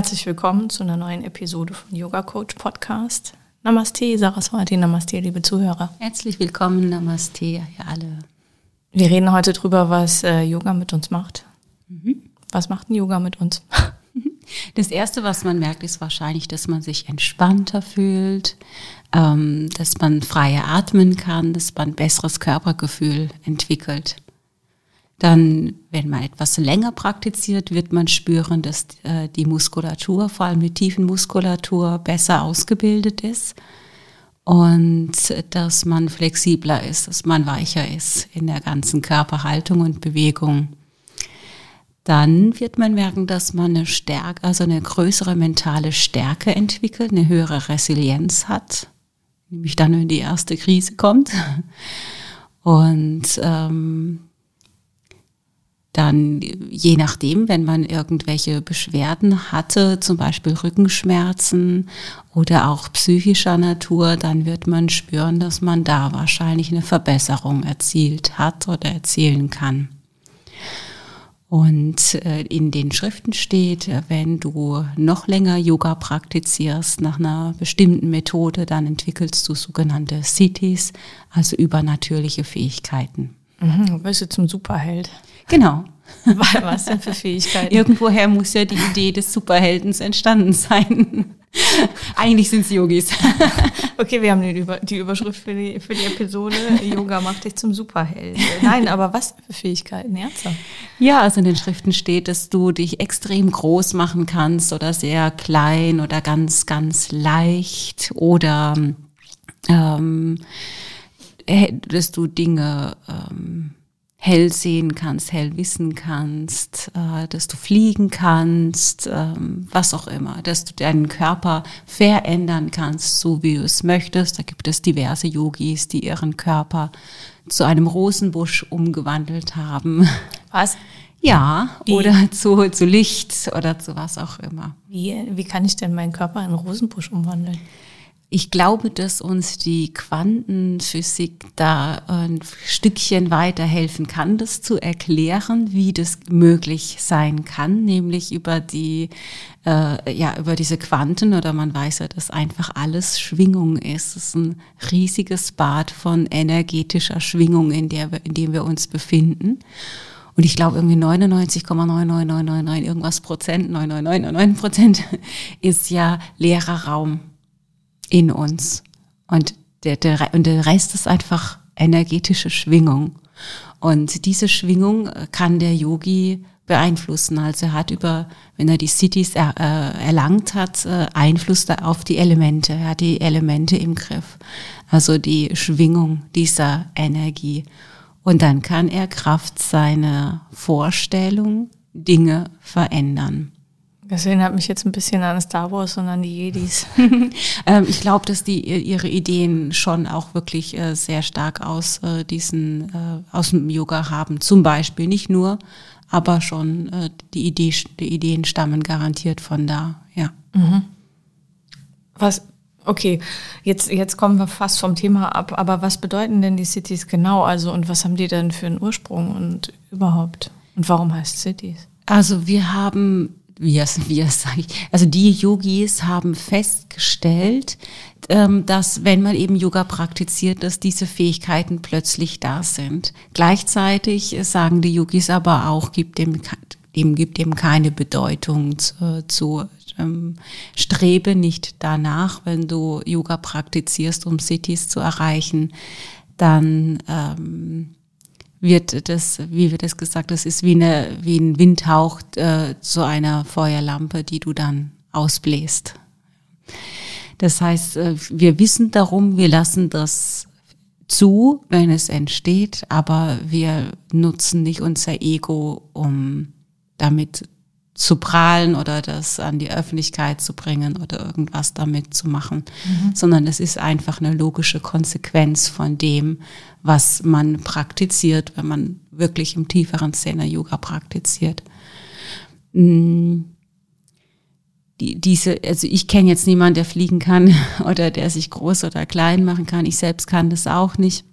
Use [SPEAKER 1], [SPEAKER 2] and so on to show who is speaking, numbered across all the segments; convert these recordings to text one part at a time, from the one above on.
[SPEAKER 1] Herzlich willkommen zu einer neuen Episode von Yoga Coach Podcast. Namaste, Saraswati, Namaste, liebe Zuhörer.
[SPEAKER 2] Herzlich willkommen, Namaste, ihr alle.
[SPEAKER 1] Wir reden heute drüber, was äh, Yoga mit uns macht. Mhm. Was macht ein Yoga mit uns?
[SPEAKER 2] Das Erste, was man merkt, ist wahrscheinlich, dass man sich entspannter fühlt, ähm, dass man freier atmen kann, dass man ein besseres Körpergefühl entwickelt. Dann, wenn man etwas länger praktiziert, wird man spüren, dass äh, die Muskulatur, vor allem die Tiefenmuskulatur, besser ausgebildet ist und dass man flexibler ist, dass man weicher ist in der ganzen Körperhaltung und Bewegung. Dann wird man merken, dass man eine Stärke, also eine größere mentale Stärke entwickelt, eine höhere Resilienz hat, nämlich dann, wenn die erste Krise kommt. Und ähm, dann je nachdem, wenn man irgendwelche Beschwerden hatte, zum Beispiel Rückenschmerzen oder auch psychischer Natur, dann wird man spüren, dass man da wahrscheinlich eine Verbesserung erzielt hat oder erzielen kann. Und äh, in den Schriften steht, wenn du noch länger Yoga praktizierst nach einer bestimmten Methode, dann entwickelst du sogenannte Siddhis, also übernatürliche Fähigkeiten.
[SPEAKER 1] Mhm, bist du zum Superheld.
[SPEAKER 2] Genau.
[SPEAKER 1] Was denn für Fähigkeiten?
[SPEAKER 2] Irgendwoher muss ja die Idee des Superheldens entstanden sein. Eigentlich sind es Yogis.
[SPEAKER 1] Okay, wir haben die, Über die Überschrift für die, für die Episode. Yoga macht dich zum Superheld. Nein, aber was für Fähigkeiten? Ernsthaft?
[SPEAKER 2] Ja, also in den Schriften steht, dass du dich extrem groß machen kannst oder sehr klein oder ganz, ganz leicht oder ähm, äh, dass du Dinge ähm, hell sehen kannst, hell wissen kannst, äh, dass du fliegen kannst, ähm, was auch immer, dass du deinen Körper verändern kannst, so wie du es möchtest. Da gibt es diverse Yogis, die ihren Körper zu einem Rosenbusch umgewandelt haben.
[SPEAKER 1] Was?
[SPEAKER 2] Ja, wie? oder zu, zu Licht oder zu was auch immer.
[SPEAKER 1] Wie, wie kann ich denn meinen Körper in einen Rosenbusch umwandeln?
[SPEAKER 2] Ich glaube, dass uns die Quantenphysik da ein Stückchen weiterhelfen kann, das zu erklären, wie das möglich sein kann, nämlich über die, äh, ja, über diese Quanten oder man weiß ja, dass einfach alles Schwingung ist. Es ist ein riesiges Bad von energetischer Schwingung, in, der wir, in dem wir uns befinden. Und ich glaube, irgendwie 99,99999 irgendwas Prozent, 99999 Prozent ist ja leerer Raum in uns. Und der, der, und der Rest ist einfach energetische Schwingung. Und diese Schwingung kann der Yogi beeinflussen. Also er hat über, wenn er die Cities er, äh, erlangt hat, äh, Einfluss auf die Elemente. Er hat die Elemente im Griff. Also die Schwingung dieser Energie. Und dann kann er Kraft seiner Vorstellung Dinge verändern.
[SPEAKER 1] Das erinnert mich jetzt ein bisschen an Star Wars und an die Jedis.
[SPEAKER 2] ähm, ich glaube, dass die ihre Ideen schon auch wirklich äh, sehr stark aus äh, diesen äh, aus dem Yoga haben. Zum Beispiel nicht nur, aber schon äh, die, Idee, die Ideen stammen garantiert von da. Ja. Mhm.
[SPEAKER 1] Was? Okay, jetzt jetzt kommen wir fast vom Thema ab. Aber was bedeuten denn die Cities genau? Also und was haben die denn für einen Ursprung und überhaupt? Und warum heißt Cities?
[SPEAKER 2] Also wir haben wie es sage ich, also die Yogis haben festgestellt, ähm, dass wenn man eben Yoga praktiziert, dass diese Fähigkeiten plötzlich da sind. Gleichzeitig sagen die Yogis aber auch, gibt dem, dem gibt dem keine Bedeutung zu, zu ähm, strebe nicht danach, wenn du Yoga praktizierst, um Cities zu erreichen, dann ähm, wird das, wie wird das gesagt, das ist wie, eine, wie ein Windhauch äh, zu einer Feuerlampe, die du dann ausbläst. Das heißt, äh, wir wissen darum, wir lassen das zu, wenn es entsteht, aber wir nutzen nicht unser Ego, um damit zu prahlen oder das an die Öffentlichkeit zu bringen oder irgendwas damit zu machen, mhm. sondern es ist einfach eine logische Konsequenz von dem, was man praktiziert, wenn man wirklich im tieferen Sinne Yoga praktiziert. Mm. Die, diese, also ich kenne jetzt niemanden, der fliegen kann oder der sich groß oder klein machen kann. Ich selbst kann das auch nicht.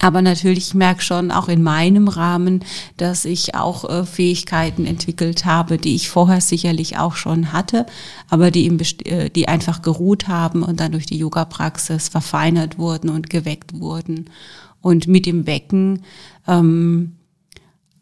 [SPEAKER 2] Aber natürlich, ich merke schon auch in meinem Rahmen, dass ich auch äh, Fähigkeiten entwickelt habe, die ich vorher sicherlich auch schon hatte, aber die, im, äh, die einfach geruht haben und dann durch die Yoga-Praxis verfeinert wurden und geweckt wurden. Und mit dem Wecken ähm,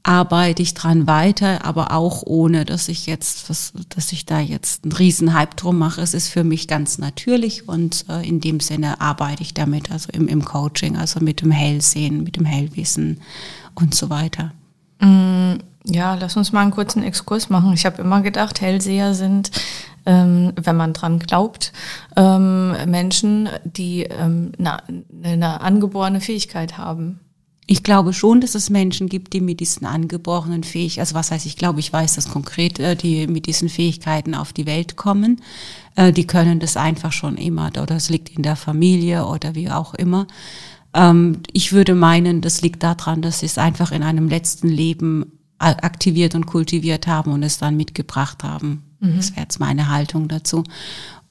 [SPEAKER 2] arbeite ich dran weiter, aber auch ohne, dass ich jetzt, was, dass ich da jetzt einen riesen Hype drum mache. Es ist für mich ganz natürlich und äh, in dem Sinne arbeite ich damit, also im, im Coaching, also mit dem Hellsehen, mit dem Hellwissen und so weiter.
[SPEAKER 1] Mm, ja, lass uns mal einen kurzen Exkurs machen. Ich habe immer gedacht, Hellseher sind, ähm, wenn man dran glaubt, ähm, Menschen, die ähm, eine angeborene Fähigkeit haben.
[SPEAKER 2] Ich glaube schon, dass es Menschen gibt, die mit diesen angeborenen Fähigkeiten, also was heißt, ich glaube, ich weiß das konkret, äh, die mit diesen Fähigkeiten auf die Welt kommen. Äh, die können das einfach schon immer oder es liegt in der Familie oder wie auch immer. Ähm, ich würde meinen, das liegt daran, dass sie es einfach in einem letzten Leben aktiviert und kultiviert haben und es dann mitgebracht haben. Mhm. Das wäre jetzt meine Haltung dazu.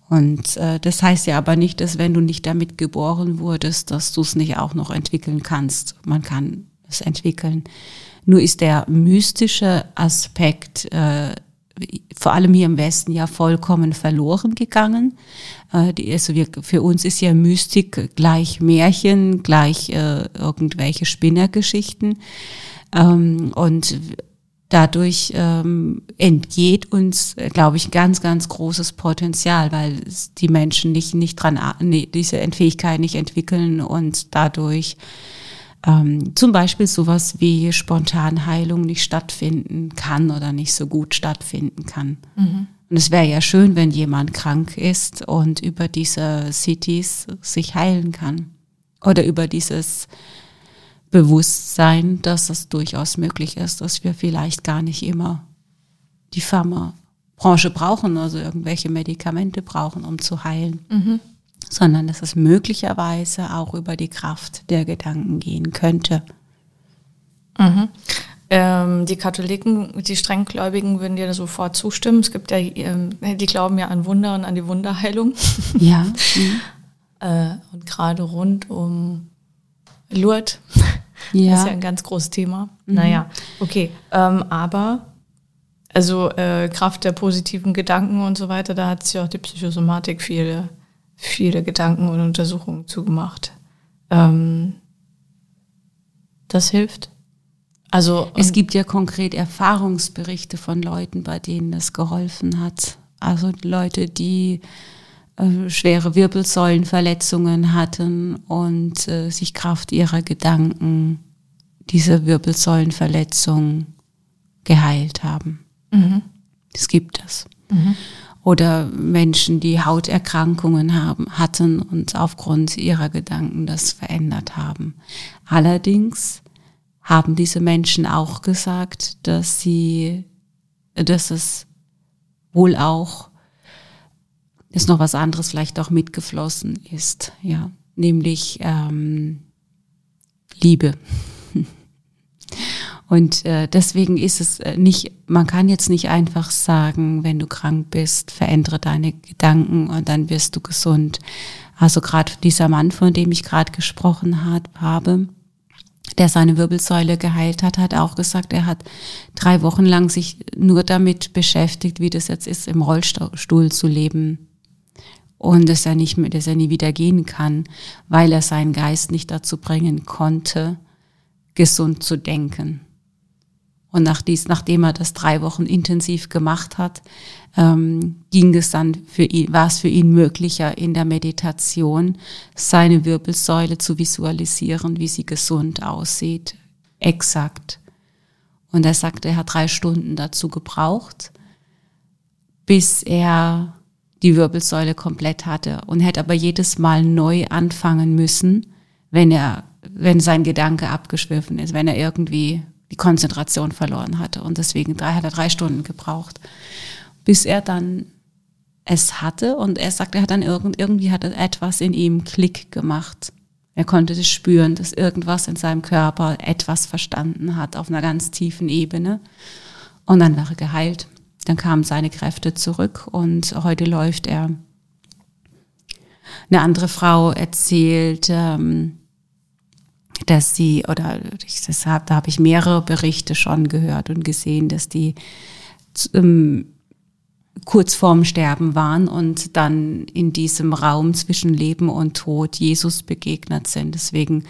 [SPEAKER 2] Und äh, das heißt ja aber nicht, dass wenn du nicht damit geboren wurdest, dass du es nicht auch noch entwickeln kannst. Man kann es entwickeln. Nur ist der mystische Aspekt äh, vor allem hier im Westen ja vollkommen verloren gegangen. Äh, die, also wir, für uns ist ja Mystik gleich Märchen, gleich äh, irgendwelche Spinnergeschichten. Ähm, und dadurch ähm, entgeht uns, glaube ich, ganz, ganz großes Potenzial, weil die Menschen nicht, nicht dran, nee, diese Fähigkeit nicht entwickeln und dadurch ähm, zum Beispiel sowas wie Spontanheilung nicht stattfinden kann oder nicht so gut stattfinden kann. Mhm. Und es wäre ja schön, wenn jemand krank ist und über diese Cities sich heilen kann. Oder über dieses Bewusstsein, dass es durchaus möglich ist, dass wir vielleicht gar nicht immer die Pharmabranche brauchen, also irgendwelche Medikamente brauchen, um zu heilen, mhm. sondern dass es möglicherweise auch über die Kraft der Gedanken gehen könnte.
[SPEAKER 1] Mhm. Ähm, die Katholiken, die Strenggläubigen würden dir sofort zustimmen. Es gibt ja, ähm, die glauben ja an Wunder und an die Wunderheilung.
[SPEAKER 2] Ja.
[SPEAKER 1] Mhm. äh, und gerade rund um Lourdes ja. Das ist ja ein ganz großes Thema. Mhm. Naja, okay. Ähm, aber, also äh, Kraft der positiven Gedanken und so weiter, da hat sich auch die Psychosomatik viele, viele Gedanken und Untersuchungen zugemacht. Ähm, das hilft.
[SPEAKER 2] Also es gibt ja konkret Erfahrungsberichte von Leuten, bei denen es geholfen hat. Also Leute, die äh, schwere Wirbelsäulenverletzungen hatten und äh, sich Kraft ihrer Gedanken diese Wirbelsäulenverletzung geheilt haben. Mhm. Das gibt es. Mhm. Oder Menschen, die Hauterkrankungen haben, hatten und aufgrund ihrer Gedanken das verändert haben. Allerdings haben diese Menschen auch gesagt, dass sie, dass es wohl auch ist noch was anderes vielleicht auch mitgeflossen ist, ja, nämlich ähm, Liebe. Und äh, deswegen ist es äh, nicht, man kann jetzt nicht einfach sagen, wenn du krank bist, verändere deine Gedanken und dann wirst du gesund. Also gerade dieser Mann, von dem ich gerade gesprochen hat, habe, der seine Wirbelsäule geheilt hat, hat auch gesagt, er hat drei Wochen lang sich nur damit beschäftigt, wie das jetzt ist, im Rollstuhl zu leben und dass er nicht mehr, dass er nie wieder gehen kann, weil er seinen Geist nicht dazu bringen konnte, gesund zu denken. Und nach dies, nachdem er das drei Wochen intensiv gemacht hat, ähm, ging es dann für ihn, war es für ihn möglicher, in der Meditation seine Wirbelsäule zu visualisieren, wie sie gesund aussieht, exakt. Und er sagte, er hat drei Stunden dazu gebraucht, bis er die Wirbelsäule komplett hatte und hätte aber jedes Mal neu anfangen müssen, wenn er, wenn sein Gedanke abgeschwiffen ist, wenn er irgendwie die Konzentration verloren hatte. Und deswegen drei, hat er drei Stunden gebraucht, bis er dann es hatte. Und er sagt, er hat dann irgend, irgendwie hat etwas in ihm Klick gemacht. Er konnte das spüren, dass irgendwas in seinem Körper etwas verstanden hat auf einer ganz tiefen Ebene. Und dann war er geheilt. Dann kamen seine Kräfte zurück und heute läuft er. Eine andere Frau erzählt, ähm, dass sie, oder ich, das hab, da habe ich mehrere Berichte schon gehört und gesehen, dass die ähm, kurz vorm Sterben waren und dann in diesem Raum zwischen Leben und Tod Jesus begegnet sind. Deswegen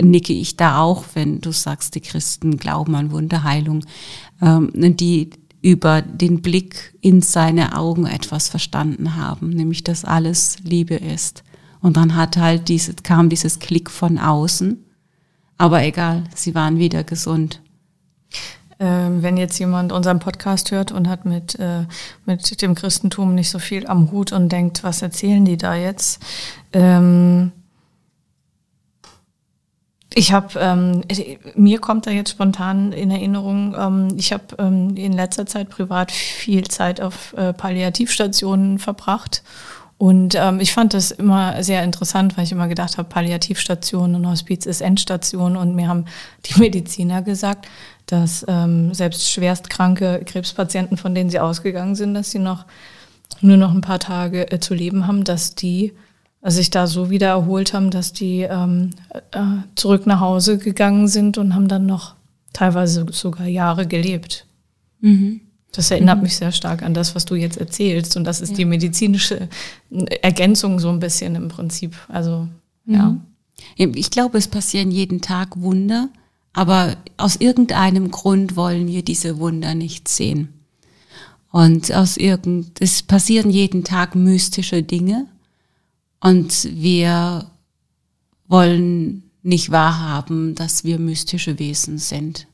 [SPEAKER 2] nicke ich da auch, wenn du sagst, die Christen glauben an Wunderheilung, ähm, die über den Blick in seine Augen etwas verstanden haben, nämlich dass alles Liebe ist. Und dann hat halt diese, kam dieses Klick von außen aber egal, sie waren wieder gesund.
[SPEAKER 1] Ähm, wenn jetzt jemand unseren Podcast hört und hat mit, äh, mit dem Christentum nicht so viel am Hut und denkt, was erzählen die da jetzt? Ähm, ich habe, ähm, mir kommt da jetzt spontan in Erinnerung, ähm, ich habe ähm, in letzter Zeit privat viel Zeit auf äh, Palliativstationen verbracht und ähm, ich fand das immer sehr interessant, weil ich immer gedacht habe, Palliativstation und Hospiz ist Endstation. Und mir haben die Mediziner gesagt, dass ähm, selbst schwerstkranke Krebspatienten, von denen sie ausgegangen sind, dass sie noch nur noch ein paar Tage äh, zu leben haben, dass die sich da so wieder erholt haben, dass die ähm, äh, zurück nach Hause gegangen sind und haben dann noch teilweise sogar Jahre gelebt. Mhm. Das erinnert mhm. mich sehr stark an das, was du jetzt erzählst. Und das ist ja. die medizinische Ergänzung so ein bisschen im Prinzip. Also, mhm. ja.
[SPEAKER 2] Ich glaube, es passieren jeden Tag Wunder, aber aus irgendeinem Grund wollen wir diese Wunder nicht sehen. Und aus irgend, es passieren jeden Tag mystische Dinge und wir wollen nicht wahrhaben, dass wir mystische Wesen sind.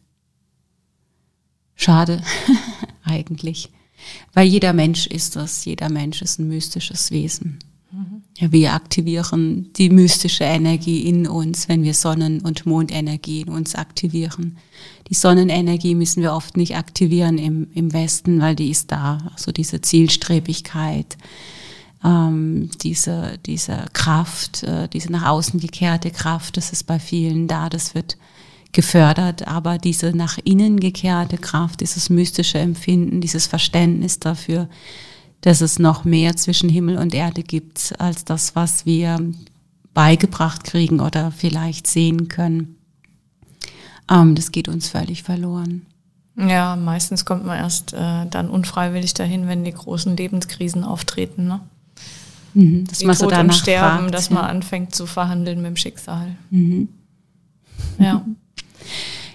[SPEAKER 2] Schade. eigentlich. Weil jeder Mensch ist das, jeder Mensch ist ein mystisches Wesen. Mhm. Ja, wir aktivieren die mystische Energie in uns, wenn wir Sonnen- und Mondenergie in uns aktivieren. Die Sonnenenergie müssen wir oft nicht aktivieren im, im Westen, weil die ist da. Also diese Zielstrebigkeit, ähm, diese, diese Kraft, äh, diese nach außen gekehrte Kraft, das ist bei vielen da. Das wird gefördert, aber diese nach innen gekehrte Kraft, dieses mystische Empfinden, dieses Verständnis dafür, dass es noch mehr zwischen Himmel und Erde gibt als das, was wir beigebracht kriegen oder vielleicht sehen können. Ähm, das geht uns völlig verloren.
[SPEAKER 1] Ja, meistens kommt man erst äh, dann unfreiwillig dahin, wenn die großen Lebenskrisen auftreten. Ne? Mhm, dass man so Sterben, fragt, dass man anfängt zu verhandeln mit dem Schicksal. Mhm.
[SPEAKER 2] Ja.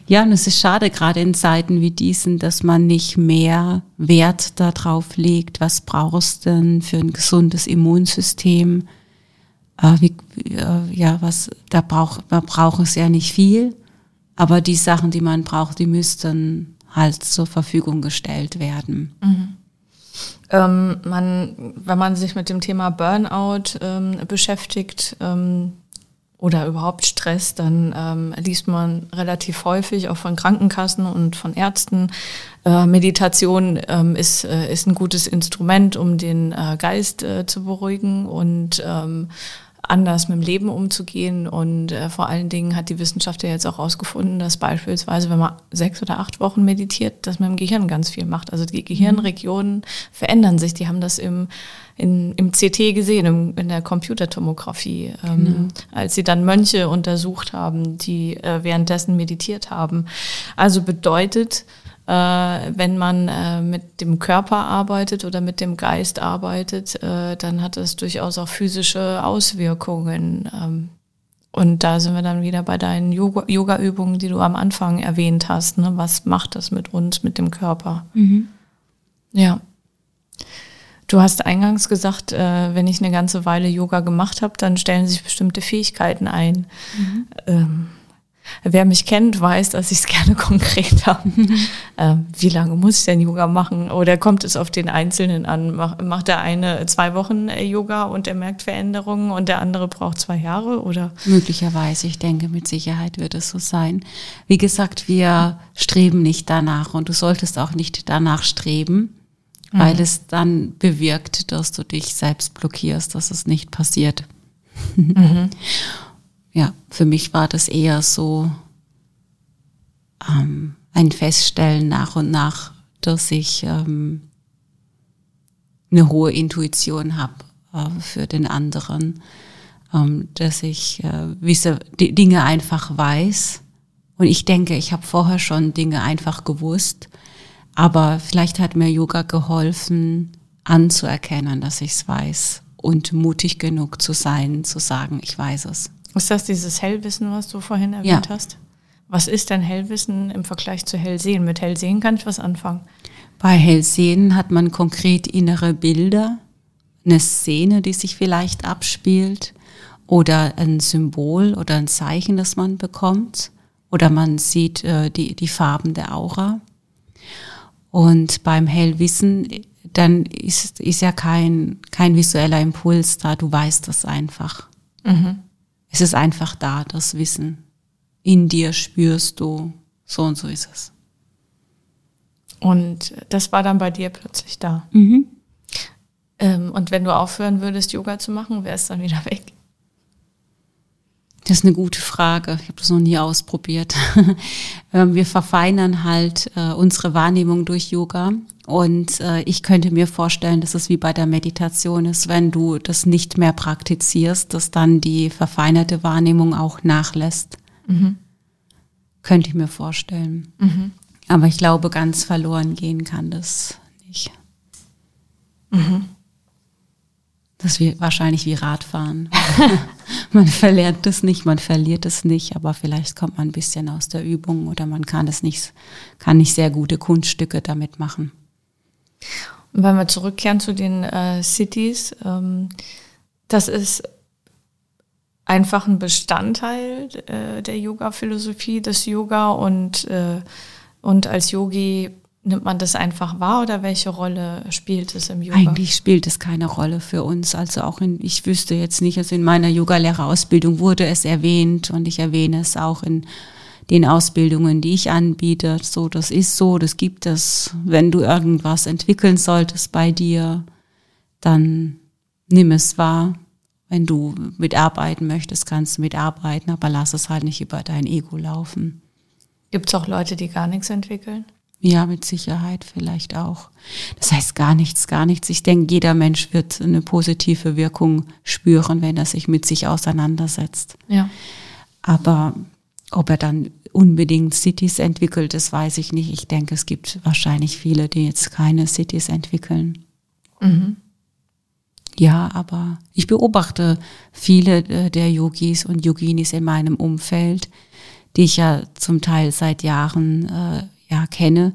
[SPEAKER 2] Ja, und es ist schade, gerade in Zeiten wie diesen, dass man nicht mehr Wert darauf legt, was brauchst du denn für ein gesundes Immunsystem? Äh, wie, äh, ja, was, da braucht, man braucht es ja nicht viel, aber die Sachen, die man braucht, die müssten halt zur Verfügung gestellt werden. Mhm.
[SPEAKER 1] Ähm, man, wenn man sich mit dem Thema Burnout ähm, beschäftigt, ähm, oder überhaupt Stress, dann ähm, liest man relativ häufig auch von Krankenkassen und von Ärzten. Äh, Meditation ähm, ist, äh, ist ein gutes Instrument, um den äh, Geist äh, zu beruhigen und ähm, anders mit dem Leben umzugehen. Und äh, vor allen Dingen hat die Wissenschaft ja jetzt auch herausgefunden, dass beispielsweise, wenn man sechs oder acht Wochen meditiert, dass man im Gehirn ganz viel macht. Also die Gehirnregionen mhm. verändern sich. Die haben das im, in, im CT gesehen, im, in der Computertomographie, ähm, genau. als sie dann Mönche untersucht haben, die äh, währenddessen meditiert haben. Also bedeutet, äh, wenn man äh, mit dem Körper arbeitet oder mit dem Geist arbeitet, äh, dann hat das durchaus auch physische Auswirkungen. Ähm, und da sind wir dann wieder bei deinen Yoga-Übungen, die du am Anfang erwähnt hast. Ne? Was macht das mit uns, mit dem Körper? Mhm. Ja. Du hast eingangs gesagt, äh, wenn ich eine ganze Weile Yoga gemacht habe, dann stellen sich bestimmte Fähigkeiten ein. Mhm. Ähm, Wer mich kennt, weiß, dass ich es gerne konkret habe. ähm, wie lange muss ich denn Yoga machen? Oder kommt es auf den Einzelnen an? Mach, macht der eine zwei Wochen äh, Yoga und er merkt Veränderungen und der andere braucht zwei Jahre? Oder?
[SPEAKER 2] Möglicherweise, ich denke, mit Sicherheit wird es so sein. Wie gesagt, wir streben nicht danach und du solltest auch nicht danach streben, mhm. weil es dann bewirkt, dass du dich selbst blockierst, dass es nicht passiert. Mhm. ja, für mich war das eher so ähm, ein Feststellen nach und nach, dass ich ähm, eine hohe Intuition habe äh, für den anderen, ähm, dass ich äh, gewisse Dinge einfach weiß. Und ich denke, ich habe vorher schon Dinge einfach gewusst, aber vielleicht hat mir Yoga geholfen, anzuerkennen, dass ich es weiß und mutig genug zu sein, zu sagen, ich weiß es.
[SPEAKER 1] Ist das dieses Hellwissen, was du vorhin erwähnt ja. hast? Was ist denn Hellwissen im Vergleich zu Hellsehen? Mit Hellsehen kann ich was anfangen.
[SPEAKER 2] Bei Hellsehen hat man konkret innere Bilder, eine Szene, die sich vielleicht abspielt oder ein Symbol oder ein Zeichen, das man bekommt oder man sieht äh, die, die Farben der Aura. Und beim Hellwissen, dann ist, ist ja kein, kein visueller Impuls da, du weißt das einfach. Mhm. Es ist einfach da, das Wissen. In dir spürst du, so und so ist es.
[SPEAKER 1] Und das war dann bei dir plötzlich da. Mhm. Ähm, und wenn du aufhören würdest, Yoga zu machen, wäre es dann wieder weg?
[SPEAKER 2] Das ist eine gute Frage. Ich habe das noch nie ausprobiert. Ähm, wir verfeinern halt äh, unsere Wahrnehmung durch Yoga. Und äh, ich könnte mir vorstellen, dass es wie bei der Meditation ist, wenn du das nicht mehr praktizierst, dass dann die verfeinerte Wahrnehmung auch nachlässt. Mhm. Könnte ich mir vorstellen. Mhm. Aber ich glaube, ganz verloren gehen kann das nicht. Mhm. Das ist wahrscheinlich wie Radfahren. man verlernt es nicht, man verliert es nicht, aber vielleicht kommt man ein bisschen aus der Übung oder man kann es nicht, kann nicht sehr gute Kunststücke damit machen.
[SPEAKER 1] Und wenn wir zurückkehren zu den äh, Cities, ähm, das ist einfach ein Bestandteil äh, der Yoga-Philosophie, des Yoga und, äh, und als Yogi Nimmt man das einfach wahr oder welche Rolle spielt es im Yoga?
[SPEAKER 2] Eigentlich spielt es keine Rolle für uns. Also auch in, ich wüsste jetzt nicht, also in meiner Yogalehrerausbildung wurde es erwähnt und ich erwähne es auch in den Ausbildungen, die ich anbiete. So, das ist so, das gibt es. Wenn du irgendwas entwickeln solltest bei dir, dann nimm es wahr. Wenn du mitarbeiten möchtest, kannst du mitarbeiten, aber lass es halt nicht über dein Ego laufen.
[SPEAKER 1] Gibt es auch Leute, die gar nichts entwickeln?
[SPEAKER 2] Ja, mit Sicherheit vielleicht auch. Das heißt gar nichts, gar nichts. Ich denke, jeder Mensch wird eine positive Wirkung spüren, wenn er sich mit sich auseinandersetzt. Ja. Aber ob er dann unbedingt Cities entwickelt, das weiß ich nicht. Ich denke, es gibt wahrscheinlich viele, die jetzt keine Cities entwickeln. Mhm. Ja, aber ich beobachte viele äh, der Yogis und Yoginis in meinem Umfeld, die ich ja zum Teil seit Jahren äh, ja, kenne,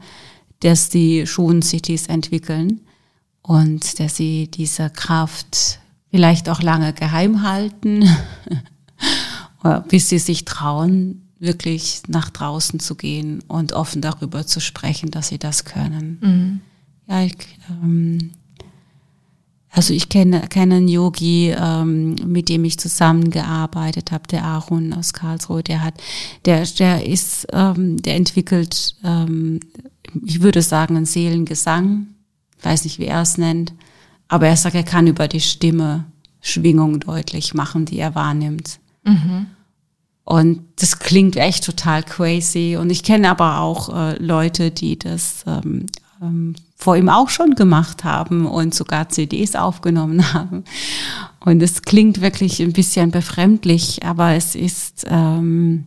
[SPEAKER 2] dass die schon Cities entwickeln und dass sie diese Kraft vielleicht auch lange geheim halten, bis sie sich trauen, wirklich nach draußen zu gehen und offen darüber zu sprechen, dass sie das können. Mhm. Ja, ich, ähm, also ich kenne, kenne einen Yogi, ähm, mit dem ich zusammengearbeitet habe, der Aaron aus Karlsruhe, der hat, der, der ist, ähm, der entwickelt, ähm, ich würde sagen, einen Seelengesang. Ich weiß nicht, wie er es nennt. Aber er sagt, er kann über die Stimme Schwingungen deutlich machen, die er wahrnimmt. Mhm. Und das klingt echt total crazy. Und ich kenne aber auch äh, Leute, die das ähm, ähm, vor ihm auch schon gemacht haben und sogar CDs aufgenommen haben. Und es klingt wirklich ein bisschen befremdlich, aber es ist ähm,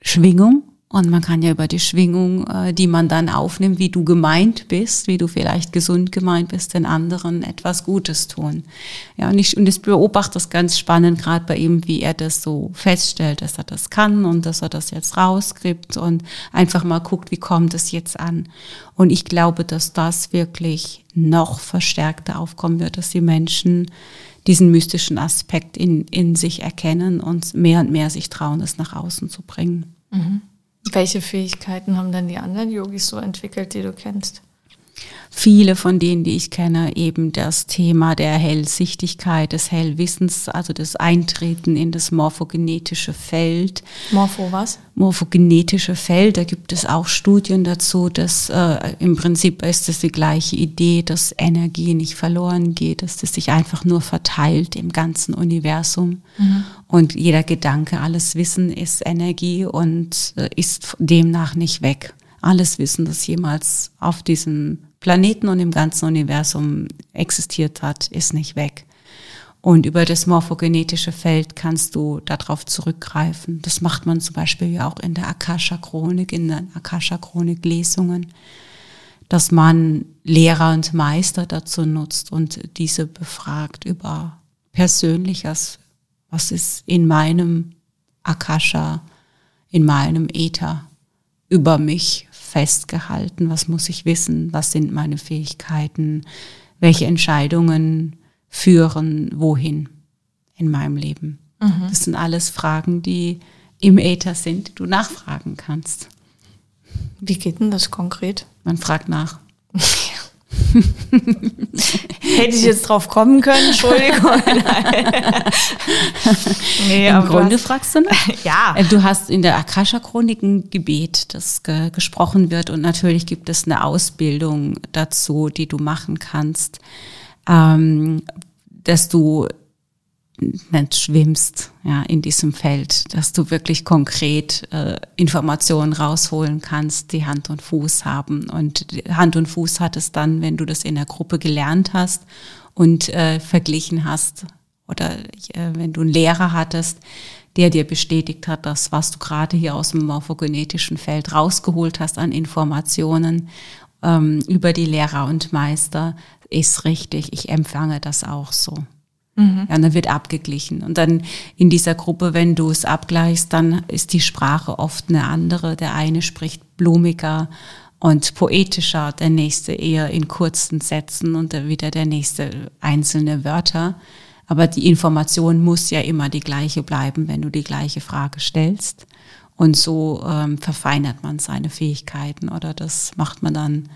[SPEAKER 2] Schwingung und man kann ja über die Schwingung, äh, die man dann aufnimmt, wie du gemeint bist, wie du vielleicht gesund gemeint bist, den anderen etwas Gutes tun. Ja, und ich, und ich beobachte das ganz spannend, gerade bei ihm, wie er das so feststellt, dass er das kann und dass er das jetzt rauskriegt und einfach mal guckt, wie kommt es jetzt an. Und ich glaube, dass das wirklich noch verstärkter aufkommen wird, dass die Menschen diesen mystischen Aspekt in, in sich erkennen und mehr und mehr sich trauen, es nach außen zu bringen.
[SPEAKER 1] Mhm. Welche Fähigkeiten haben dann die anderen Yogis so entwickelt, die du kennst?
[SPEAKER 2] Viele von denen, die ich kenne, eben das Thema der Hellsichtigkeit, des Hellwissens, also das Eintreten in das morphogenetische Feld.
[SPEAKER 1] Morpho was?
[SPEAKER 2] Morphogenetische Feld, da gibt es auch Studien dazu, dass äh, im Prinzip ist es die gleiche Idee, dass Energie nicht verloren geht, dass das sich einfach nur verteilt im ganzen Universum. Mhm. Und jeder Gedanke, alles Wissen ist Energie und äh, ist demnach nicht weg alles Wissen, das jemals auf diesem Planeten und im ganzen Universum existiert hat, ist nicht weg. Und über das morphogenetische Feld kannst du darauf zurückgreifen. Das macht man zum Beispiel ja auch in der Akasha-Chronik, in den Akasha-Chronik-Lesungen, dass man Lehrer und Meister dazu nutzt und diese befragt über Persönliches. Was ist in meinem Akasha, in meinem Äther über mich festgehalten? Was muss ich wissen? Was sind meine Fähigkeiten? Welche Entscheidungen führen wohin in meinem Leben? Mhm. Das sind alles Fragen, die im Äther sind, die du nachfragen kannst.
[SPEAKER 1] Wie geht denn das konkret?
[SPEAKER 2] Man fragt nach.
[SPEAKER 1] Hätte ich jetzt drauf kommen können, Entschuldigung.
[SPEAKER 2] nee, Im Grunde hast, fragst du nach.
[SPEAKER 1] Ja.
[SPEAKER 2] Äh, du hast in der Akasha-Chronik ein Gebet, das ge gesprochen wird und natürlich gibt es eine Ausbildung dazu, die du machen kannst, ähm, dass du nicht schwimmst ja, in diesem Feld, dass du wirklich konkret äh, Informationen rausholen kannst, die Hand und Fuß haben. Und Hand und Fuß hat es dann, wenn du das in der Gruppe gelernt hast und äh, verglichen hast oder äh, wenn du einen Lehrer hattest, der dir bestätigt hat, dass was du gerade hier aus dem morphogenetischen Feld rausgeholt hast an Informationen ähm, über die Lehrer und Meister, ist richtig. Ich empfange das auch so. Mhm. Ja, und dann wird abgeglichen. Und dann in dieser Gruppe, wenn du es abgleichst, dann ist die Sprache oft eine andere. Der eine spricht blumiger und poetischer, der nächste eher in kurzen Sätzen und dann wieder der nächste einzelne Wörter. Aber die Information muss ja immer die gleiche bleiben, wenn du die gleiche Frage stellst. Und so ähm, verfeinert man seine Fähigkeiten oder das macht man dann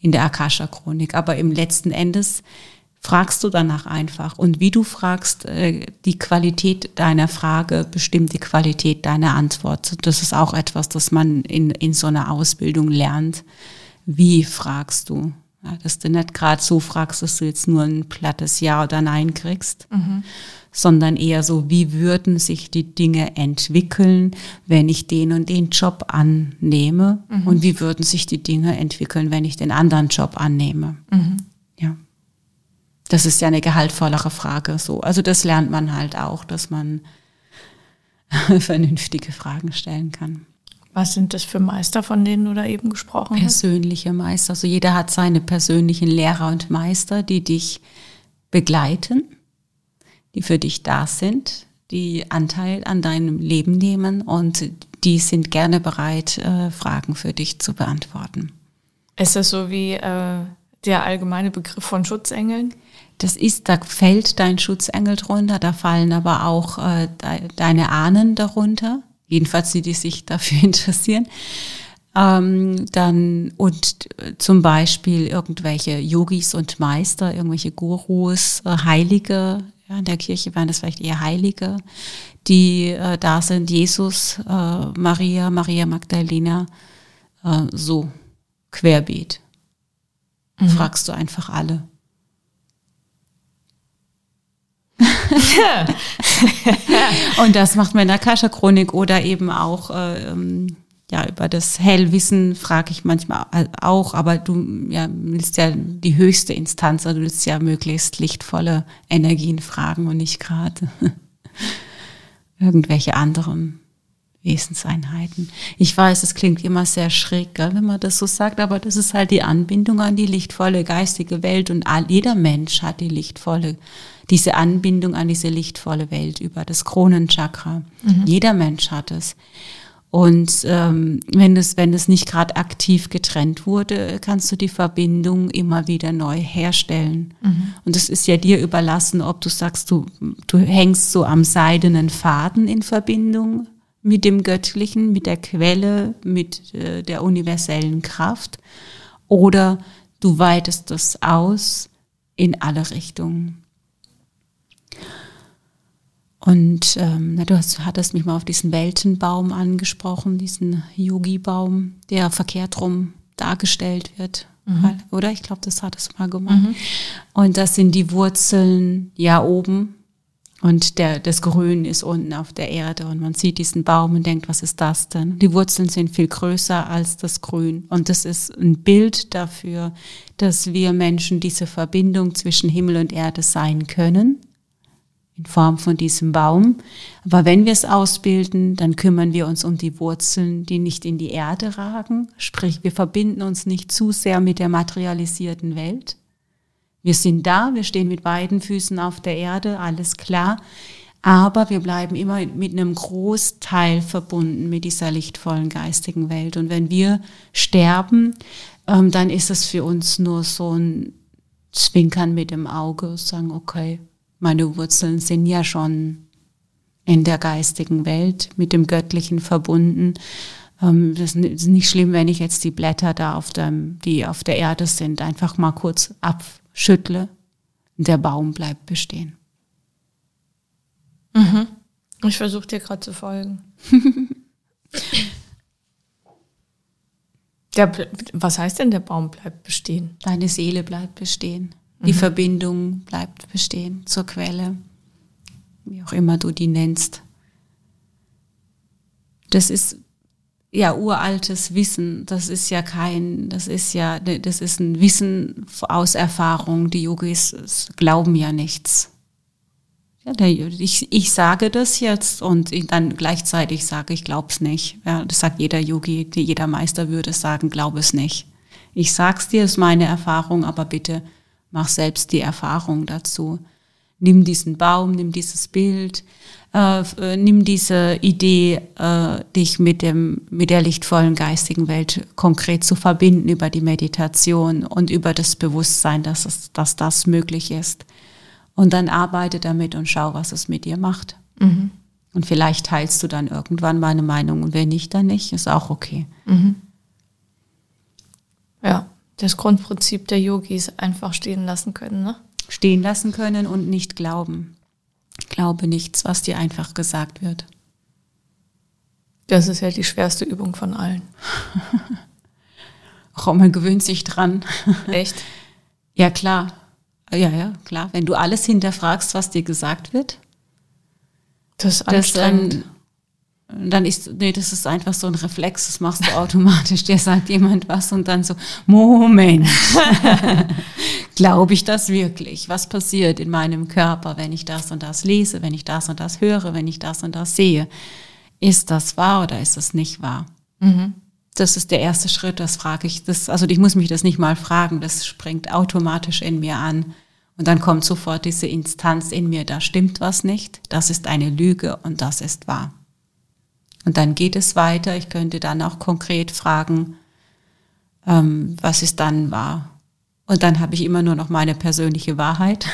[SPEAKER 2] in der Akasha-Chronik. Aber im letzten Endes fragst du danach einfach. Und wie du fragst, äh, die Qualität deiner Frage bestimmt die Qualität deiner Antwort. Das ist auch etwas, das man in, in so einer Ausbildung lernt. Wie fragst du? Ja, dass du nicht gerade so fragst, dass du jetzt nur ein plattes Ja oder Nein kriegst, mhm. sondern eher so, wie würden sich die Dinge entwickeln, wenn ich den und den Job annehme? Mhm. Und wie würden sich die Dinge entwickeln, wenn ich den anderen Job annehme? Mhm. Das ist ja eine gehaltvollere Frage. So, also das lernt man halt auch, dass man vernünftige Fragen stellen kann.
[SPEAKER 1] Was sind das für Meister, von denen du da eben gesprochen
[SPEAKER 2] hast? Persönliche Meister. Also jeder hat seine persönlichen Lehrer und Meister, die dich begleiten, die für dich da sind, die Anteil an deinem Leben nehmen und die sind gerne bereit, äh, Fragen für dich zu beantworten.
[SPEAKER 1] Ist das so wie äh, der allgemeine Begriff von Schutzengeln?
[SPEAKER 2] Das ist, da fällt dein Schutzengel drunter, da fallen aber auch äh, de deine Ahnen darunter, jedenfalls die, die sich dafür interessieren. Ähm, dann und äh, zum Beispiel irgendwelche Yogis und Meister, irgendwelche Gurus, äh, Heilige, ja, in der Kirche waren das vielleicht eher Heilige, die äh, da sind, Jesus, äh, Maria, Maria Magdalena, äh, so querbeet. Mhm. Fragst du einfach alle. Und das macht man in der Akasha-Chronik oder eben auch äh, ähm, ja, über das Hellwissen frage ich manchmal auch, aber du ja, willst ja die höchste Instanz, also du willst ja möglichst lichtvolle Energien fragen und nicht gerade irgendwelche anderen Wesenseinheiten. Ich weiß, es klingt immer sehr schräg, gell, wenn man das so sagt, aber das ist halt die Anbindung an die lichtvolle geistige Welt und all, jeder Mensch hat die lichtvolle, diese Anbindung an diese lichtvolle Welt über das Kronenchakra. Mhm. Jeder Mensch hat es. Und ähm, wenn es, wenn es nicht gerade aktiv getrennt wurde, kannst du die Verbindung immer wieder neu herstellen. Mhm. Und es ist ja dir überlassen, ob du sagst, du, du hängst so am seidenen Faden in Verbindung mit dem Göttlichen, mit der Quelle, mit äh, der universellen Kraft, oder du weitest das aus in alle Richtungen. Und ähm, du hast, hattest mich mal auf diesen Weltenbaum angesprochen, diesen Yogi-Baum, der verkehrt rum dargestellt wird. Mhm. Oder? Ich glaube, das hattest du mal gemacht. Mhm. Und das sind die Wurzeln ja oben und der, das Grün ist unten auf der Erde und man sieht diesen Baum und denkt, was ist das denn? Die Wurzeln sind viel größer als das Grün. Und das ist ein Bild dafür, dass wir Menschen diese Verbindung zwischen Himmel und Erde sein können in Form von diesem Baum. Aber wenn wir es ausbilden, dann kümmern wir uns um die Wurzeln, die nicht in die Erde ragen. Sprich, wir verbinden uns nicht zu sehr mit der materialisierten Welt. Wir sind da, wir stehen mit beiden Füßen auf der Erde, alles klar. Aber wir bleiben immer mit einem Großteil verbunden mit dieser lichtvollen geistigen Welt. Und wenn wir sterben, ähm, dann ist es für uns nur so ein Zwinkern mit dem Auge, sagen, okay, meine Wurzeln sind ja schon in der geistigen Welt mit dem Göttlichen verbunden. Ähm, das ist nicht schlimm, wenn ich jetzt die Blätter da auf dem, die auf der Erde sind, einfach mal kurz abschüttle. Der Baum bleibt bestehen.
[SPEAKER 1] Mhm. Ich versuche dir gerade zu folgen. der, was heißt denn, der Baum bleibt bestehen?
[SPEAKER 2] Deine Seele bleibt bestehen. Die mhm. Verbindung bleibt bestehen zur Quelle, wie auch immer du die nennst. Das ist ja uraltes Wissen. Das ist ja kein, das ist ja, das ist ein Wissen aus Erfahrung. Die Yogis glauben ja nichts. Ja, der, ich, ich sage das jetzt und dann gleichzeitig sage ich, glaub's nicht. Ja, das sagt jeder Yogi, jeder Meister würde sagen, glaub es nicht. Ich sag's dir, ist meine Erfahrung, aber bitte mach selbst die Erfahrung dazu. Nimm diesen Baum, nimm dieses Bild, äh, äh, nimm diese Idee, äh, dich mit dem, mit der lichtvollen geistigen Welt konkret zu verbinden über die Meditation und über das Bewusstsein, dass es, dass das möglich ist. Und dann arbeite damit und schau, was es mit dir macht. Mhm. Und vielleicht teilst du dann irgendwann meine Meinung und wenn nicht, dann nicht, ist auch okay. Mhm.
[SPEAKER 1] Ja das Grundprinzip der Yogis einfach stehen lassen können, ne?
[SPEAKER 2] Stehen lassen können und nicht glauben. Glaube nichts, was dir einfach gesagt wird.
[SPEAKER 1] Das ist ja die schwerste Übung von allen.
[SPEAKER 2] Auch man gewöhnt sich dran.
[SPEAKER 1] Echt?
[SPEAKER 2] ja, klar. Ja, ja, klar. Wenn du alles hinterfragst, was dir gesagt wird,
[SPEAKER 1] das ist anstrengend.
[SPEAKER 2] Das, dann ist, nee, das ist einfach so ein Reflex, das machst du automatisch. Der sagt jemand was und dann so, Moment, glaube ich das wirklich? Was passiert in meinem Körper, wenn ich das und das lese, wenn ich das und das höre, wenn ich das und das sehe? Ist das wahr oder ist das nicht wahr? Mhm. Das ist der erste Schritt, das frage ich. Das, also ich muss mich das nicht mal fragen, das springt automatisch in mir an. Und dann kommt sofort diese Instanz in mir, da stimmt was nicht, das ist eine Lüge und das ist wahr. Und dann geht es weiter. Ich könnte dann auch konkret fragen, ähm, was es dann war. Und dann habe ich immer nur noch meine persönliche Wahrheit.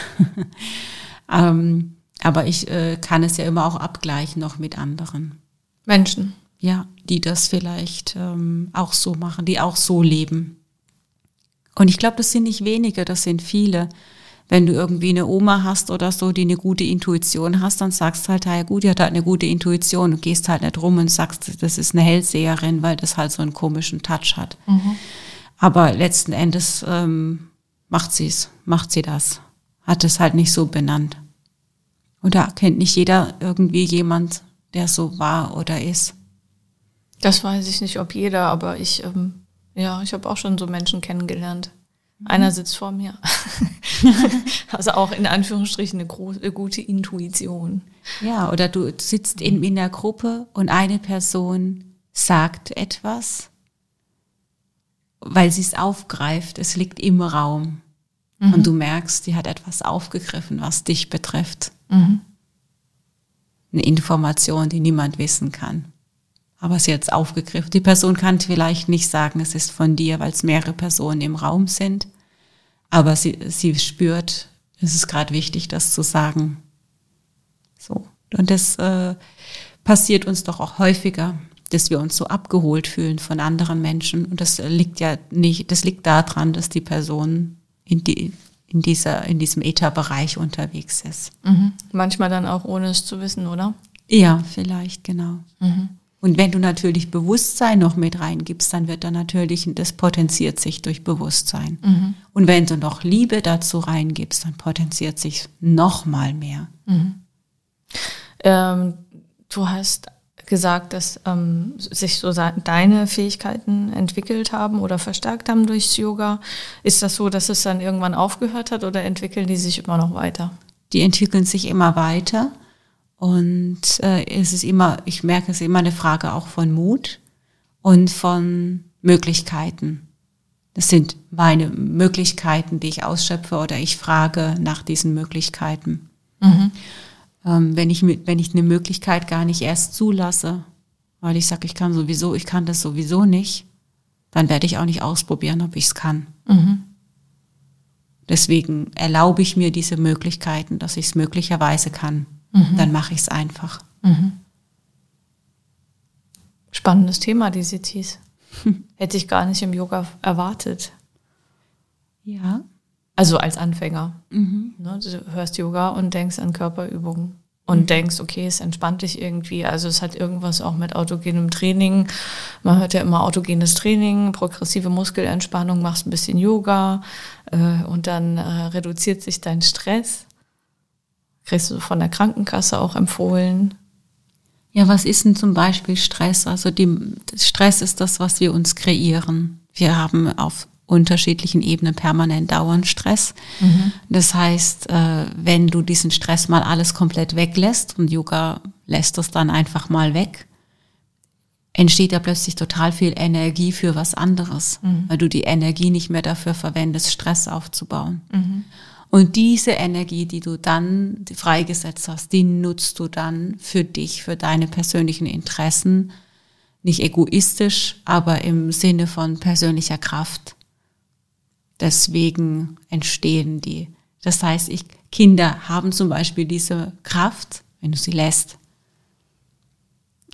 [SPEAKER 2] ähm, aber ich äh, kann es ja immer auch abgleichen noch mit anderen.
[SPEAKER 1] Menschen.
[SPEAKER 2] Ja, die das vielleicht ähm, auch so machen, die auch so leben. Und ich glaube, das sind nicht wenige, das sind viele wenn du irgendwie eine Oma hast oder so, die eine gute Intuition hast, dann sagst du halt, ja gut, die hat halt eine gute Intuition und gehst halt nicht rum und sagst, das ist eine Hellseherin, weil das halt so einen komischen Touch hat. Mhm. Aber letzten Endes ähm, macht sie es, macht sie das. Hat es halt nicht so benannt. Oder kennt nicht jeder irgendwie jemand, der so war oder ist?
[SPEAKER 1] Das weiß ich nicht, ob jeder, aber ich, ähm, ja, ich habe auch schon so Menschen kennengelernt. Einer sitzt vor mir. also auch in Anführungsstrichen eine, große, eine gute Intuition.
[SPEAKER 2] Ja, oder du sitzt in, in der Gruppe und eine Person sagt etwas, weil sie es aufgreift. Es liegt im Raum. Mhm. Und du merkst, die hat etwas aufgegriffen, was dich betrifft. Mhm. Eine Information, die niemand wissen kann. Aber sie hat es aufgegriffen. Die Person kann vielleicht nicht sagen, es ist von dir, weil es mehrere Personen im Raum sind, aber sie, sie spürt, es ist gerade wichtig, das zu sagen. So. Und das äh, passiert uns doch auch häufiger, dass wir uns so abgeholt fühlen von anderen Menschen. Und das liegt ja nicht, das liegt daran, dass die Person in, die, in, dieser, in diesem Ether-Bereich unterwegs ist.
[SPEAKER 1] Mhm. Manchmal dann auch ohne es zu wissen, oder?
[SPEAKER 2] Ja, vielleicht, genau. Mhm. Und wenn du natürlich Bewusstsein noch mit reingibst, dann wird da natürlich, das potenziert sich durch Bewusstsein. Mhm. Und wenn du noch Liebe dazu reingibst, dann potenziert sich noch mal mehr. Mhm.
[SPEAKER 1] Ähm, du hast gesagt, dass ähm, sich so deine Fähigkeiten entwickelt haben oder verstärkt haben durchs Yoga. Ist das so, dass es dann irgendwann aufgehört hat oder entwickeln die sich immer noch weiter?
[SPEAKER 2] Die entwickeln sich immer weiter. Und äh, es ist immer, ich merke, es ist immer eine Frage auch von Mut und von Möglichkeiten. Das sind meine Möglichkeiten, die ich ausschöpfe oder ich frage nach diesen Möglichkeiten. Mhm. Ähm, wenn, ich, wenn ich eine Möglichkeit gar nicht erst zulasse, weil ich sage, ich kann sowieso, ich kann das sowieso nicht, dann werde ich auch nicht ausprobieren, ob ich es kann. Mhm. Deswegen erlaube ich mir diese Möglichkeiten, dass ich es möglicherweise kann. Mhm. Dann mache ich es einfach. Mhm.
[SPEAKER 1] Spannendes Thema, die Sitis. Hätte ich gar nicht im Yoga erwartet.
[SPEAKER 2] Ja.
[SPEAKER 1] Also als Anfänger. Mhm. Ne, du hörst Yoga und denkst an Körperübungen und mhm. denkst, okay, es entspannt dich irgendwie. Also es hat irgendwas auch mit autogenem Training. Man hört ja immer autogenes Training, progressive Muskelentspannung, machst ein bisschen Yoga äh, und dann äh, reduziert sich dein Stress kriegst du von der Krankenkasse auch empfohlen.
[SPEAKER 2] Ja, was ist denn zum Beispiel Stress? Also die, Stress ist das, was wir uns kreieren. Wir haben auf unterschiedlichen Ebenen permanent dauernd Stress. Mhm. Das heißt, äh, wenn du diesen Stress mal alles komplett weglässt und Yoga lässt das dann einfach mal weg, entsteht ja plötzlich total viel Energie für was anderes, mhm. weil du die Energie nicht mehr dafür verwendest, Stress aufzubauen. Mhm. Und diese Energie, die du dann freigesetzt hast, die nutzt du dann für dich, für deine persönlichen Interessen. Nicht egoistisch, aber im Sinne von persönlicher Kraft. Deswegen entstehen die. Das heißt, ich, Kinder haben zum Beispiel diese Kraft, wenn du sie lässt.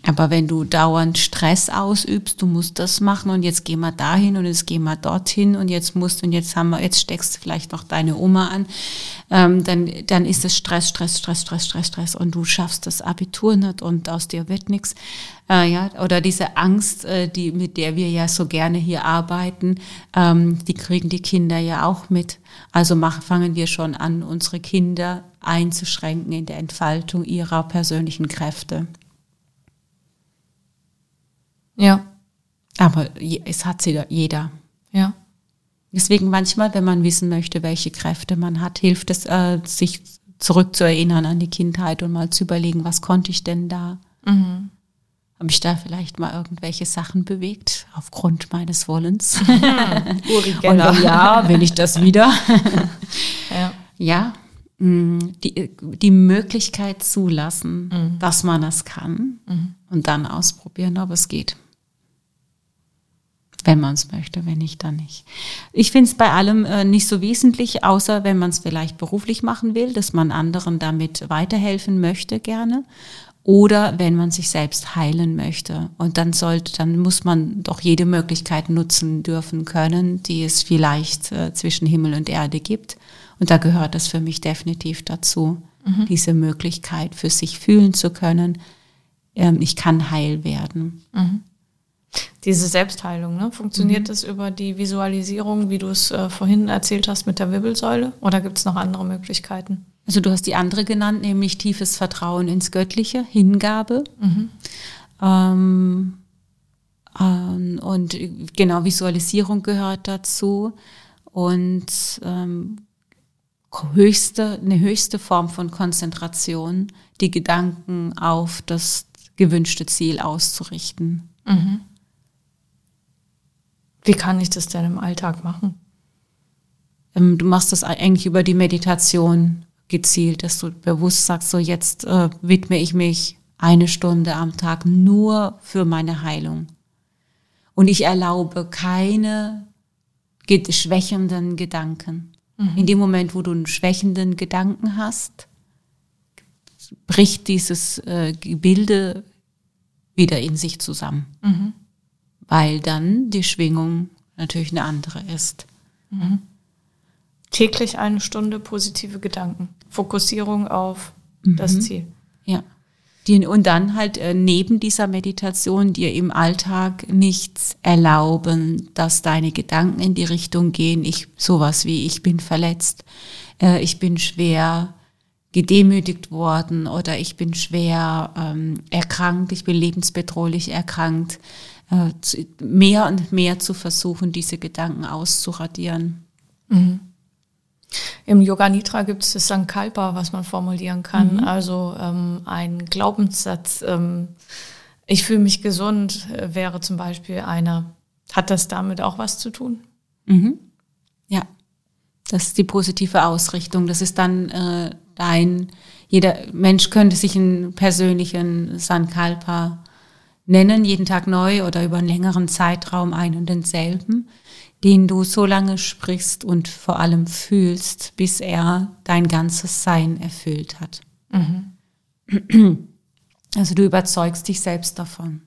[SPEAKER 2] Aber wenn du dauernd Stress ausübst, du musst das machen und jetzt geh mal dahin und jetzt geh mal dorthin und jetzt musst und jetzt haben wir, jetzt steckst du vielleicht noch deine Oma an, ähm, dann, dann ist es Stress, Stress, Stress, Stress, Stress, Stress und du schaffst das Abitur nicht und aus dir wird nichts. Äh, ja, oder diese Angst, äh, die, mit der wir ja so gerne hier arbeiten, ähm, die kriegen die Kinder ja auch mit. Also machen, fangen wir schon an, unsere Kinder einzuschränken in der Entfaltung ihrer persönlichen Kräfte.
[SPEAKER 1] Ja.
[SPEAKER 2] Aber es hat sie jeder.
[SPEAKER 1] Ja.
[SPEAKER 2] Deswegen manchmal, wenn man wissen möchte, welche Kräfte man hat, hilft es, äh, sich zurückzuerinnern an die Kindheit und mal zu überlegen, was konnte ich denn da? Mhm. Habe ich da vielleicht mal irgendwelche Sachen bewegt aufgrund meines Wollens? Uri und wenn ja, will ich das wieder? ja. ja. Mm, die, die Möglichkeit zulassen, mhm. dass man das kann mhm. und dann ausprobieren, ob es geht wenn man es möchte, wenn nicht, dann nicht. Ich finde es bei allem äh, nicht so wesentlich, außer wenn man es vielleicht beruflich machen will, dass man anderen damit weiterhelfen möchte gerne. Oder wenn man sich selbst heilen möchte. Und dann sollte, dann muss man doch jede Möglichkeit nutzen dürfen können, die es vielleicht äh, zwischen Himmel und Erde gibt. Und da gehört das für mich definitiv dazu, mhm. diese Möglichkeit für sich fühlen zu können. Ähm, ich kann heil werden. Mhm.
[SPEAKER 1] Diese Selbstheilung, ne? funktioniert mhm. das über die Visualisierung, wie du es äh, vorhin erzählt hast mit der Wirbelsäule? Oder gibt es noch andere Möglichkeiten?
[SPEAKER 2] Also du hast die andere genannt, nämlich tiefes Vertrauen ins Göttliche, Hingabe. Mhm. Ähm, ähm, und genau, Visualisierung gehört dazu. Und ähm, höchste, eine höchste Form von Konzentration, die Gedanken auf das gewünschte Ziel auszurichten. Mhm.
[SPEAKER 1] Wie kann ich das denn im Alltag machen?
[SPEAKER 2] Ähm, du machst das eigentlich über die Meditation gezielt, dass du bewusst sagst, so jetzt äh, widme ich mich eine Stunde am Tag nur für meine Heilung. Und ich erlaube keine schwächenden Gedanken. Mhm. In dem Moment, wo du einen schwächenden Gedanken hast, bricht dieses äh, Gebilde wieder in sich zusammen. Mhm. Weil dann die Schwingung natürlich eine andere ist. Mhm.
[SPEAKER 1] Täglich eine Stunde positive Gedanken. Fokussierung auf das mhm. Ziel.
[SPEAKER 2] Ja. Die, und dann halt äh, neben dieser Meditation dir im Alltag nichts erlauben, dass deine Gedanken in die Richtung gehen, ich sowas wie ich bin verletzt, äh, ich bin schwer gedemütigt worden oder ich bin schwer ähm, erkrankt, ich bin lebensbedrohlich erkrankt, mehr und mehr zu versuchen, diese Gedanken auszuradieren. Mhm.
[SPEAKER 1] Im Yoga Nidra gibt es das Sankalpa, was man formulieren kann. Mhm. Also ähm, ein Glaubenssatz. Ähm, ich fühle mich gesund äh, wäre zum Beispiel einer. Hat das damit auch was zu tun?
[SPEAKER 2] Mhm. Ja, das ist die positive Ausrichtung. Das ist dann äh, dein. Jeder Mensch könnte sich einen persönlichen Sankalpa nennen, jeden Tag neu oder über einen längeren Zeitraum ein und denselben den du so lange sprichst und vor allem fühlst, bis er dein ganzes Sein erfüllt hat. Mhm. Also du überzeugst dich selbst davon.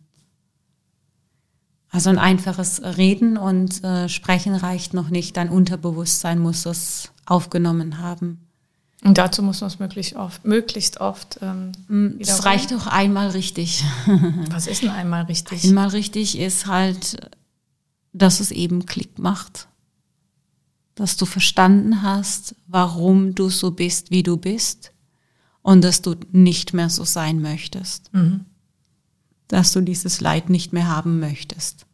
[SPEAKER 2] Also ein einfaches Reden und äh, Sprechen reicht noch nicht. Dein Unterbewusstsein muss es aufgenommen haben.
[SPEAKER 1] Und dazu muss man es möglichst oft, möglichst oft.
[SPEAKER 2] Ähm, mm, es reicht doch einmal richtig.
[SPEAKER 1] Was ist denn einmal richtig?
[SPEAKER 2] Einmal richtig ist halt dass es eben Klick macht. Dass du verstanden hast, warum du so bist, wie du bist und dass du nicht mehr so sein möchtest. Mhm. Dass du dieses Leid nicht mehr haben möchtest.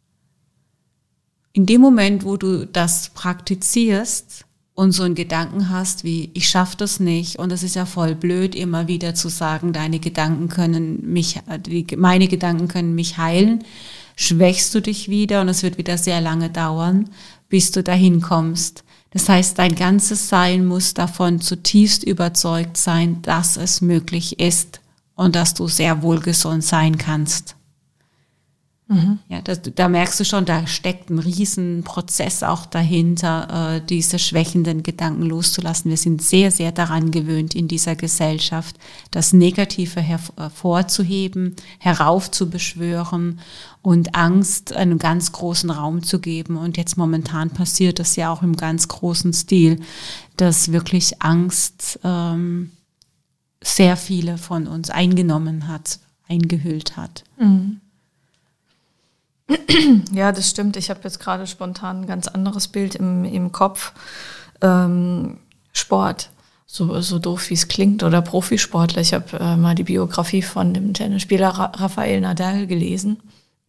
[SPEAKER 2] In dem Moment, wo du das praktizierst und so einen Gedanken hast wie, ich schaffe das nicht und es ist ja voll blöd, immer wieder zu sagen, deine Gedanken können mich, meine Gedanken können mich heilen, schwächst du dich wieder und es wird wieder sehr lange dauern, bis du dahin kommst. Das heißt, dein ganzes Sein muss davon zutiefst überzeugt sein, dass es möglich ist und dass du sehr wohl gesund sein kannst. Mhm. Ja, das, da merkst du schon, da steckt ein Riesenprozess auch dahinter, äh, diese schwächenden Gedanken loszulassen. Wir sind sehr, sehr daran gewöhnt in dieser Gesellschaft, das Negative hervorzuheben, heraufzubeschwören und Angst einen ganz großen Raum zu geben. Und jetzt momentan passiert das ja auch im ganz großen Stil, dass wirklich Angst ähm, sehr viele von uns eingenommen hat, eingehüllt hat. Mhm.
[SPEAKER 1] Ja, das stimmt. Ich habe jetzt gerade spontan ein ganz anderes Bild im, im Kopf. Ähm, Sport, so, so doof wie es klingt, oder Profisportler. Ich habe äh, mal die Biografie von dem Tennisspieler Ra Rafael Nadal gelesen.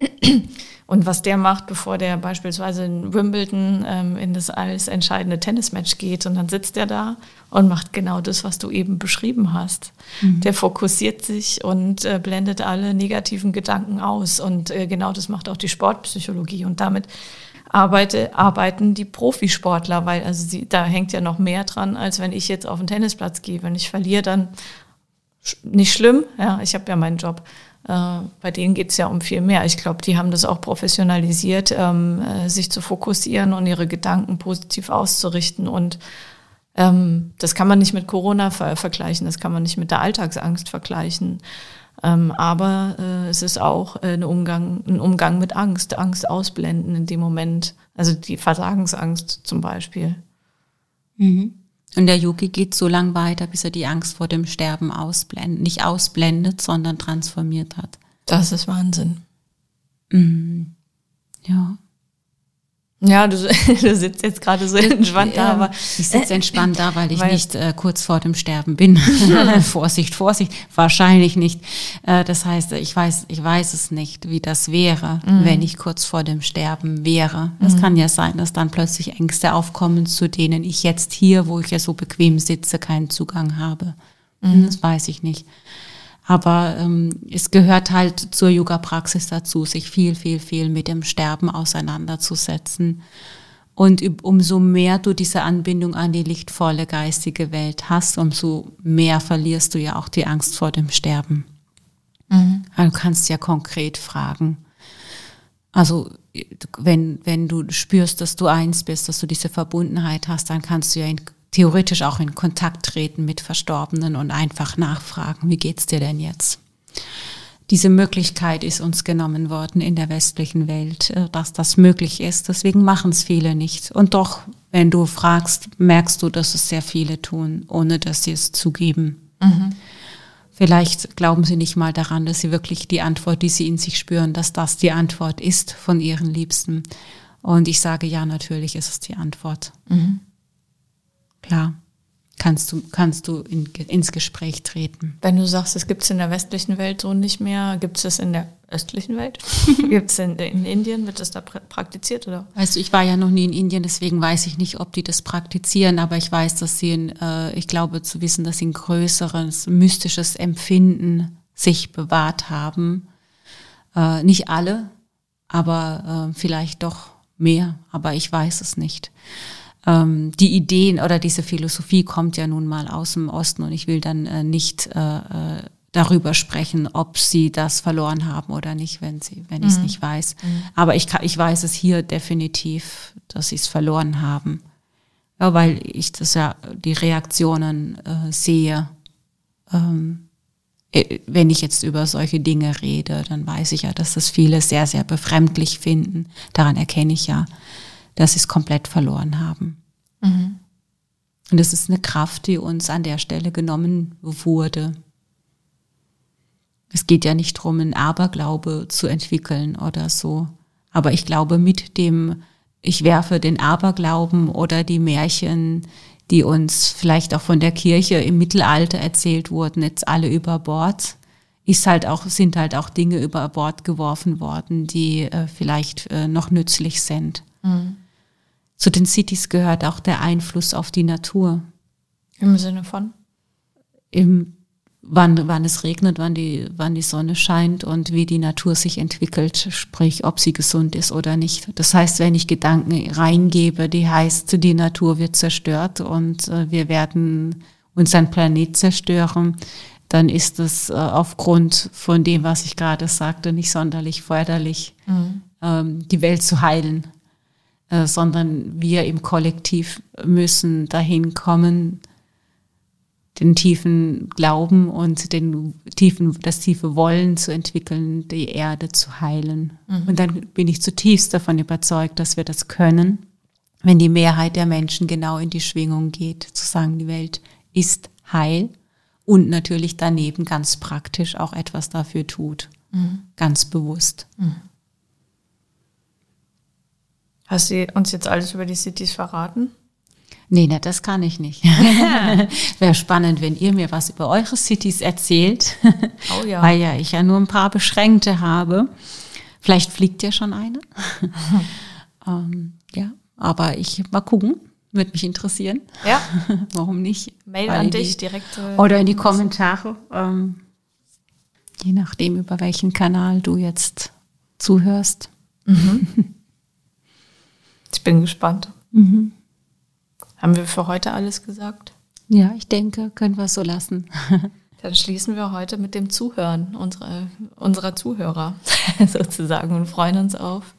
[SPEAKER 1] Und was der macht, bevor der beispielsweise in Wimbledon ähm, in das alles entscheidende Tennismatch geht. Und dann sitzt er da und macht genau das, was du eben beschrieben hast. Mhm. Der fokussiert sich und äh, blendet alle negativen Gedanken aus. Und äh, genau das macht auch die Sportpsychologie. Und damit arbeite, arbeiten die Profisportler, weil also sie, da hängt ja noch mehr dran, als wenn ich jetzt auf den Tennisplatz gehe. Wenn ich verliere, dann nicht schlimm. Ja, ich habe ja meinen Job. Äh, bei denen geht es ja um viel mehr. Ich glaube, die haben das auch professionalisiert, ähm, äh, sich zu fokussieren und ihre Gedanken positiv auszurichten. Und ähm, das kann man nicht mit Corona ver vergleichen, das kann man nicht mit der Alltagsangst vergleichen. Ähm, aber äh, es ist auch äh, ein, Umgang, ein Umgang mit Angst, Angst ausblenden in dem Moment. Also die Versagensangst zum Beispiel.
[SPEAKER 2] Mhm. Und der Yogi geht so lang weiter, bis er die Angst vor dem Sterben ausblendet, nicht ausblendet, sondern transformiert hat.
[SPEAKER 1] Das ist Wahnsinn.
[SPEAKER 2] Mhm. Ja.
[SPEAKER 1] Ja, du, du sitzt jetzt gerade so entspannt da, aber
[SPEAKER 2] ich sitze entspannt da, weil ich weil, nicht äh, kurz vor dem Sterben bin. Vorsicht, Vorsicht, wahrscheinlich nicht. Äh, das heißt, ich weiß, ich weiß es nicht, wie das wäre, mhm. wenn ich kurz vor dem Sterben wäre. Es mhm. kann ja sein, dass dann plötzlich Ängste aufkommen, zu denen ich jetzt hier, wo ich ja so bequem sitze, keinen Zugang habe. Mhm. Das weiß ich nicht. Aber ähm, es gehört halt zur Yoga-Praxis dazu, sich viel, viel, viel mit dem Sterben auseinanderzusetzen. Und umso mehr du diese Anbindung an die lichtvolle geistige Welt hast, umso mehr verlierst du ja auch die Angst vor dem Sterben. Mhm. Du kannst ja konkret fragen. Also wenn, wenn du spürst, dass du eins bist, dass du diese Verbundenheit hast, dann kannst du ja in, theoretisch auch in Kontakt treten mit Verstorbenen und einfach nachfragen, wie geht's dir denn jetzt? Diese Möglichkeit ist uns genommen worden in der westlichen Welt, äh, dass das möglich ist. Deswegen machen es viele nicht. Und doch, wenn du fragst, merkst du, dass es sehr viele tun, ohne dass sie es zugeben. Mhm. Vielleicht glauben sie nicht mal daran, dass sie wirklich die Antwort, die sie in sich spüren, dass das die Antwort ist von ihren Liebsten. Und ich sage ja, natürlich ist es die Antwort. Mhm. Klar kannst du, kannst du in, ins Gespräch treten.
[SPEAKER 1] Wenn du sagst, es gibt es in der westlichen Welt so nicht mehr, gibt es das in der östlichen Welt? gibt es in, in, Indien? Wird das da praktiziert? Oder?
[SPEAKER 2] Also ich war ja noch nie in Indien, deswegen weiß ich nicht, ob die das praktizieren, aber ich weiß, dass sie, in, äh, ich glaube zu wissen, dass sie ein größeres mystisches Empfinden sich bewahrt haben. Äh, nicht alle, aber äh, vielleicht doch mehr, aber ich weiß es nicht ähm, die Ideen oder diese Philosophie kommt ja nun mal aus dem Osten und ich will dann äh, nicht äh, äh darüber sprechen, ob sie das verloren haben oder nicht, wenn sie, wenn ich es mhm. nicht weiß. Mhm. Aber ich, kann, ich weiß es hier definitiv, dass sie es verloren haben. Ja, weil ich das ja die Reaktionen äh, sehe. Ähm, äh, wenn ich jetzt über solche Dinge rede, dann weiß ich ja, dass das viele sehr, sehr befremdlich finden. Daran erkenne ich ja, dass sie es komplett verloren haben. Mhm. Und es ist eine Kraft, die uns an der Stelle genommen wurde. Es geht ja nicht darum, einen Aberglaube zu entwickeln oder so. Aber ich glaube, mit dem, ich werfe den Aberglauben oder die Märchen, die uns vielleicht auch von der Kirche im Mittelalter erzählt wurden, jetzt alle über Bord, ist halt auch, sind halt auch Dinge über Bord geworfen worden, die äh, vielleicht äh, noch nützlich sind. Mhm. Zu den Cities gehört auch der Einfluss auf die Natur.
[SPEAKER 1] Im Sinne von?
[SPEAKER 2] Im, wann, wann es regnet, wann die, wann die Sonne scheint und wie die Natur sich entwickelt, sprich, ob sie gesund ist oder nicht. Das heißt, wenn ich Gedanken reingebe, die heißt, die Natur wird zerstört und äh, wir werden unseren Planet zerstören, dann ist es äh, aufgrund von dem, was ich gerade sagte, nicht sonderlich förderlich, mhm. ähm, die Welt zu heilen. Äh, sondern wir im Kollektiv müssen dahin kommen, den tiefen Glauben und den tiefen, das tiefe Wollen zu entwickeln, die Erde zu heilen. Mhm. Und dann bin ich zutiefst davon überzeugt, dass wir das können, wenn die Mehrheit der Menschen genau in die Schwingung geht, zu sagen, die Welt ist heil und natürlich daneben ganz praktisch auch etwas dafür tut, mhm. ganz bewusst. Mhm.
[SPEAKER 1] Hast du uns jetzt alles über die Cities verraten?
[SPEAKER 2] Nee, na, das kann ich nicht. Wäre spannend, wenn ihr mir was über eure Cities erzählt. Oh ja. Weil ja ich ja nur ein paar beschränkte habe. Vielleicht fliegt ja schon eine. ähm, ja, aber ich mal gucken. Würde mich interessieren.
[SPEAKER 1] Ja.
[SPEAKER 2] Warum nicht?
[SPEAKER 1] Mail Weil an dich direkt.
[SPEAKER 2] Äh, oder in die Kommentare. Ähm, je nachdem, über welchen Kanal du jetzt zuhörst. Mhm.
[SPEAKER 1] Ich bin gespannt. Mhm. Haben wir für heute alles gesagt?
[SPEAKER 2] Ja, ich denke, können wir es so lassen.
[SPEAKER 1] Dann schließen wir heute mit dem Zuhören unserer, unserer Zuhörer sozusagen und freuen uns auf,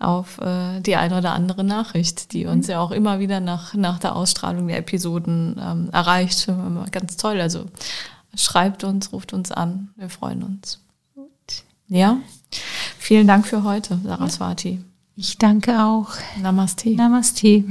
[SPEAKER 1] auf äh, die eine oder andere Nachricht, die uns mhm. ja auch immer wieder nach, nach der Ausstrahlung der Episoden ähm, erreicht. Ganz toll. Also schreibt uns, ruft uns an. Wir freuen uns. Gut. Ja. Vielen Dank für heute, Saraswati.
[SPEAKER 2] Ich danke auch.
[SPEAKER 1] Namaste.
[SPEAKER 2] Namaste.